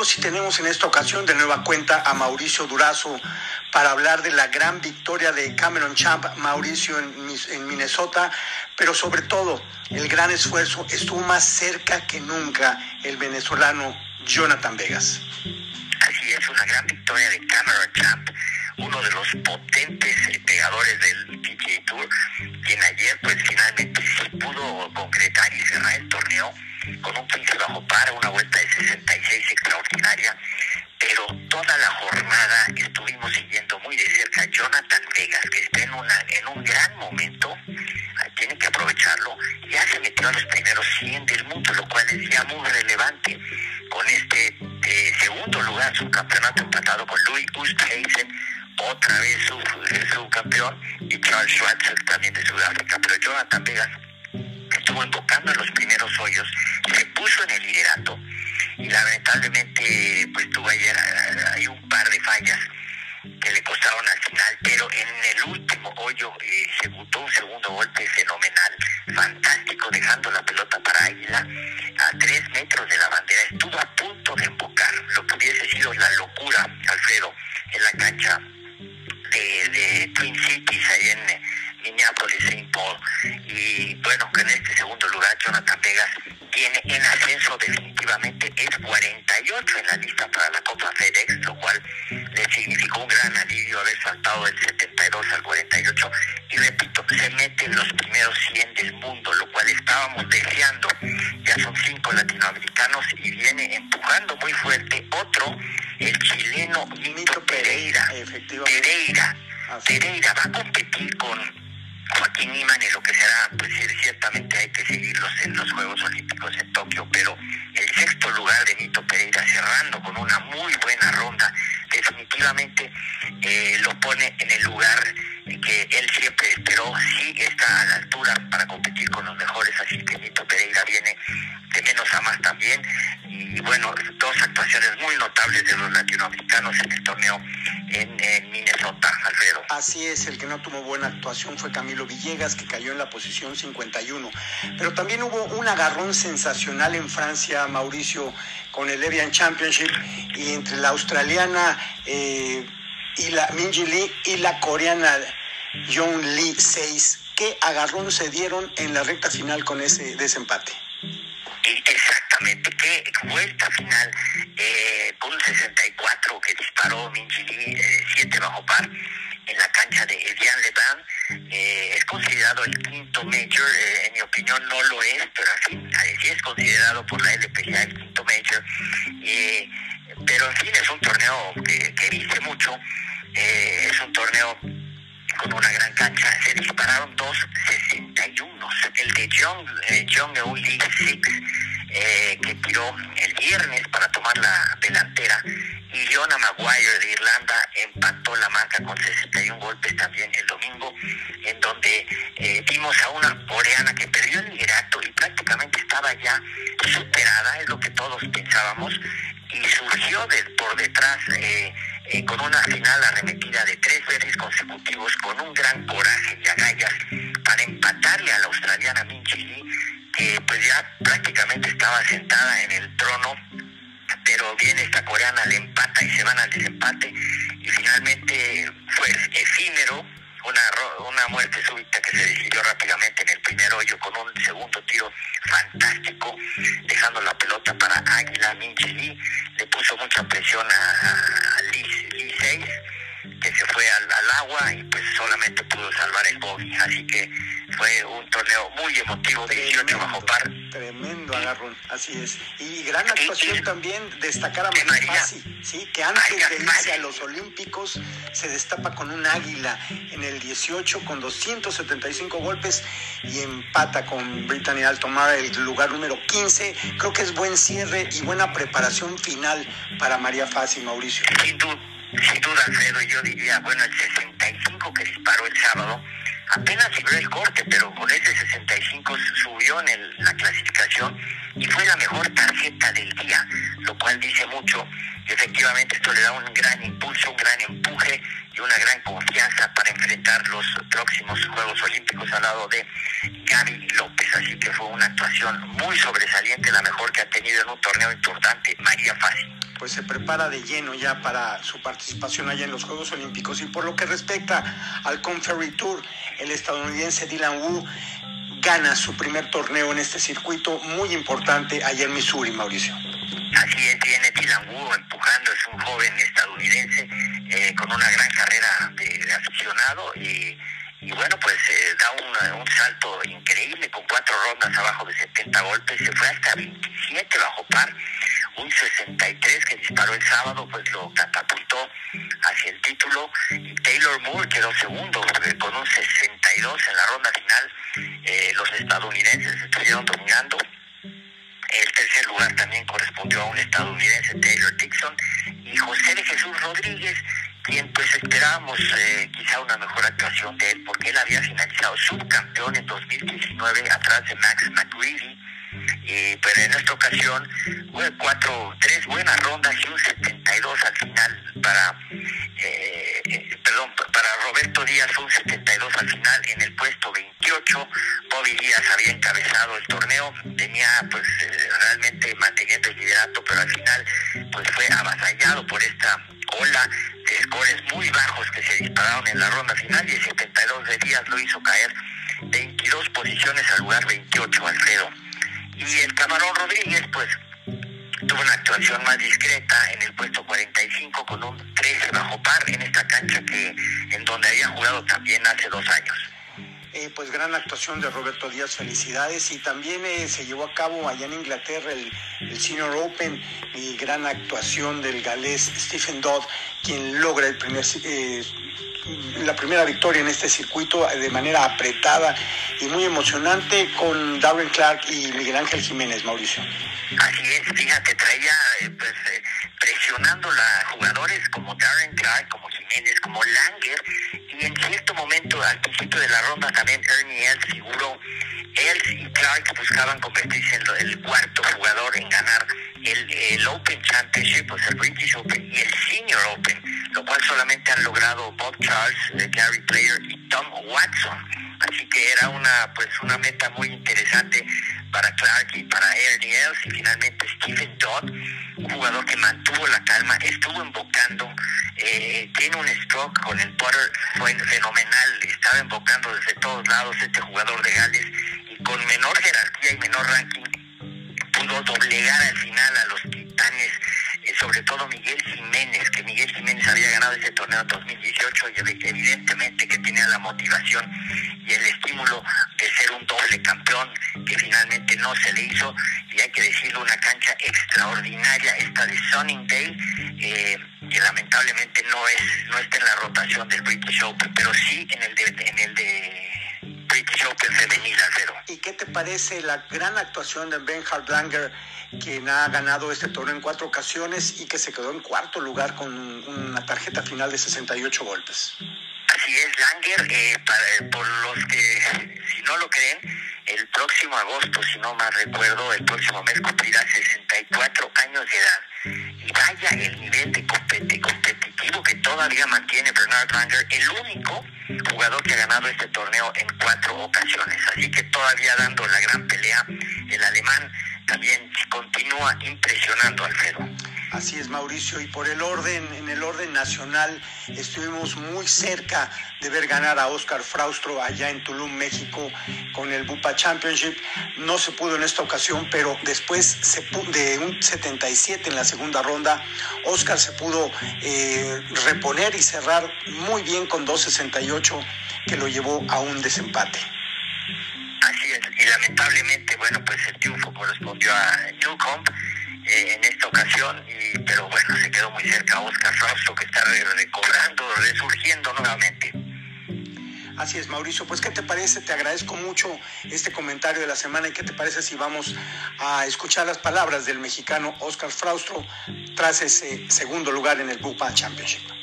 Y tenemos en esta ocasión de nueva cuenta a Mauricio Durazo para hablar de la gran victoria de Cameron Champ, Mauricio en, Minnesota, pero sobre todo el gran esfuerzo, estuvo más cerca que nunca el venezolano Jonathan Vegas. Así es, una gran victoria de Cameron Champ, uno de los potentes pegadores del PGA Tour, quien ayer pues finalmente sí pudo concretar y cerrar el torneo con un 15 bajo campeonato empatado con Louis Oosthuizen, otra vez su, campeón, y Charles Schwartz también de Sudáfrica, pero Jonathan Vegas estuvo enfocando en los primeros hoyos, se puso en el liderato y lamentablemente pues tuvo ayer hay un par de fallas que le costaron al final, pero en el último hoyo eh, se botó un segundo golpe fenomenal, Y bueno, que en este segundo lugar Jonathan Vegas tiene en ascenso definitivamente, es 48 en la lista para la Copa FedEx, lo cual le significó un gran alivio haber saltado del 72 al 48. Y repito, se mete en los primeros 100 del mundo, lo cual estábamos deseando. Ya son cinco latinoamericanos y viene empujando muy fuerte otro, el chileno Mito Pereira. Pereira. Pereira va a competir con Joaquín Iman y lo que será, pues ciertamente hay que seguirlos en los Juegos Olímpicos en Tokio, pero el sexto lugar de Nito Pereira cerrando con una muy buena ronda, definitivamente eh, lo pone en el lugar que él siempre esperó, sí está a la altura para competir con los mejores, así que Nito Pereira viene de menos a más también, y bueno, dos actuaciones muy notables de los latinoamericanos en el torneo en. Así es, el que no tuvo buena actuación fue Camilo Villegas, que cayó en la posición 51. Pero también hubo un agarrón sensacional en Francia, Mauricio, con el Evian Championship, y entre la australiana eh, y la Minji Lee y la coreana Jong Lee 6. ¿Qué agarrón se dieron en la recta final con ese desempate? Exactamente, qué vuelta final eh, con un 64 que disparó Minji Lee, 7 eh, bajo par en la cancha de Evian Levan. Eh, es considerado el quinto major, eh, en mi opinión no lo es, pero así, sí es considerado por la LPGA el quinto major. pero en fin, es un torneo que, dice mucho, eh, es un torneo con una gran cancha. Se dispararon dos 61. El de John, John Euli Six, que tiró el viernes para tomar la delantera y Jonah Maguire de Irlanda empató la marca con 61 golpes también el domingo, en donde eh, vimos a una coreana que perdió el liderato y prácticamente estaba ya superada, es lo que todos pensábamos, y surgió por detrás eh, eh, con una final arremetida de tres veces consecutivos, con un gran coraje y agallas para empatarle a la australiana Min Lee, que pues ya prácticamente estaba sentada en el trono pero viene esta coreana, le empata y se van al desempate y finalmente fue efímero, una, una muerte súbita que se decidió rápidamente en el primer hoyo con un segundo tiro fantástico, dejando la pelota para Águila Minchili, le puso mucha presión a, fue un torneo muy emotivo, 18 bajo par. Tremendo agarrón, así es. Y gran actuación también, destacar a María ¿sí? que antes de irse a los Olímpicos se destapa con un águila en el 18 con 275 golpes y empata con Brittany Altomar el lugar número 15. Creo que es buen cierre y buena preparación final para María Fassi, Mauricio. Sin duda, Alfredo, yo diría, bueno, el 65 que disparó el sábado, apenas libró el corte, pero con ese 65 subió en la clasificación y fue la mejor tarjeta del día, lo cual dice mucho. Efectivamente, esto le da un gran impulso, un gran empuje y una gran confianza para enfrentar los próximos Juegos Olímpicos al lado de Gaby López. así que fue una actuación muy sobresaliente, la mejor que ha tenido en un torneo importante María Fácil pues se prepara de lleno ya para su participación allá en los Juegos Olímpicos. Y por lo que respecta al Conferry Tour, el estadounidense Dylan Wu gana su primer torneo en este circuito muy importante allá en Missouri, Mauricio. Así es, viene Dylan Wu empujando, es un joven estadounidense eh, con una gran carrera de, aficionado y, bueno, pues eh, da un, un, salto increíble con cuatro rondas abajo de 70 golpes, se fue hasta 27 bajo par un 63 que disparó el sábado, pues lo catapultó hacia el título. Taylor Moore quedó segundo con un 62 en la ronda final. Eh, los estadounidenses estuvieron dominando. El tercer lugar también correspondió a un estadounidense, Taylor Dixon, y José de Jesús Rodríguez, quien pues esperábamos eh, quizá una mejor actuación de él, porque él había finalizado subcampeón en 2019 atrás de Max McGreevy y pero en esta ocasión fue cuatro, tres buenas rondas y un 72 al final para eh, eh, perdón, para Roberto Díaz un 72 al final en el puesto 28 Bobby Díaz había encabezado el torneo tenía pues eh, realmente manteniendo el liderato pero al final pues fue avasallado por esta ola de scores muy bajos que se dispararon en la ronda final y el 72 de Díaz lo hizo caer 22 posiciones al lugar 28 Alfredo y el Camarón Rodríguez, pues, tuvo una actuación más discreta en el puesto 45 con un 13 bajo par en esta cancha que en donde había jugado también hace dos años. Eh, pues gran actuación de Roberto Díaz, felicidades. Y también eh, se llevó a cabo allá en Inglaterra el, Senior Open y gran actuación del galés Stephen Dodd, quien logra el primer, eh, la primera victoria en este circuito de manera apretada y muy emocionante con Darren Clark y Miguel Ángel Jiménez, Mauricio. Así es, fíjate, traía eh, pues, eh, presionando a jugadores como Darren Clark, como Jiménez, como Langer, y en cierto momento, al principio de la ronda, también Ernie Els figuró. Els y Clark buscaban convertirse en el cuarto jugador en ganar el, el Open Championship, pues el British Open y el Senior Open, lo cual solamente han logrado Bob Charles, eh, Gary Player y Tom Watson. Así que era una pues una meta muy interesante para Clark y para Ernie Els y finalmente Stephen Dodd, un jugador que mantuvo la calma, estuvo invocando, eh, tiene un stroke con el putter, fue fenomenal, estaba invocando desde todos lados este jugador de Gales y con menor jerarquía y menor ranking pudo doblegar al final a los titanes sobre todo Miguel Jiménez, que Miguel Jiménez había ganado ese torneo en 2018 y evidentemente que tenía la motivación y el estímulo de ser un doble campeón, que finalmente no se le hizo, y hay que decirlo, una cancha extraordinaria, esta de Sunningdale, eh, que lamentablemente no es no está en la rotación del British Open, pero sí en el de, en el de Femenil, cero. ¿Y qué te parece la gran actuación de Ben Langer, quien ha ganado este torneo en cuatro ocasiones y que se quedó en cuarto lugar con una tarjeta final de 68 golpes? Así es, Langer, eh, por los que, si no lo creen, el próximo agosto, si no mal recuerdo, el próximo mes cumplirá 64 años de edad. Y vaya el nivel de competitivo que todavía mantiene Bernard Langer, el único jugador que ha ganado este torneo en cuatro ocasiones. Así que todavía dando la gran pelea, el alemán también continúa impresionando, Alfredo. Así es, Mauricio. Y por el orden, en el orden nacional, estuvimos muy cerca de ver ganar a Oscar Fraustro allá en Tulum, México, con el Bupa Championship. No se pudo en esta ocasión, pero después de un 77 en la segunda ronda, Oscar se pudo eh, reponer y cerrar muy bien con 2.68, que lo llevó a un desempate. Así es, y lamentablemente, bueno, pues el triunfo correspondió a Newcomb eh, en esta ocasión, y, pero bueno, se quedó muy cerca Oscar Frausto, que está recobrando, resurgiendo nuevamente. Así es, Mauricio. Pues, ¿qué te parece? Te agradezco mucho este comentario de la semana y qué te parece si vamos a escuchar las palabras del mexicano Oscar Fraustro tras ese segundo lugar en el Bupa Championship.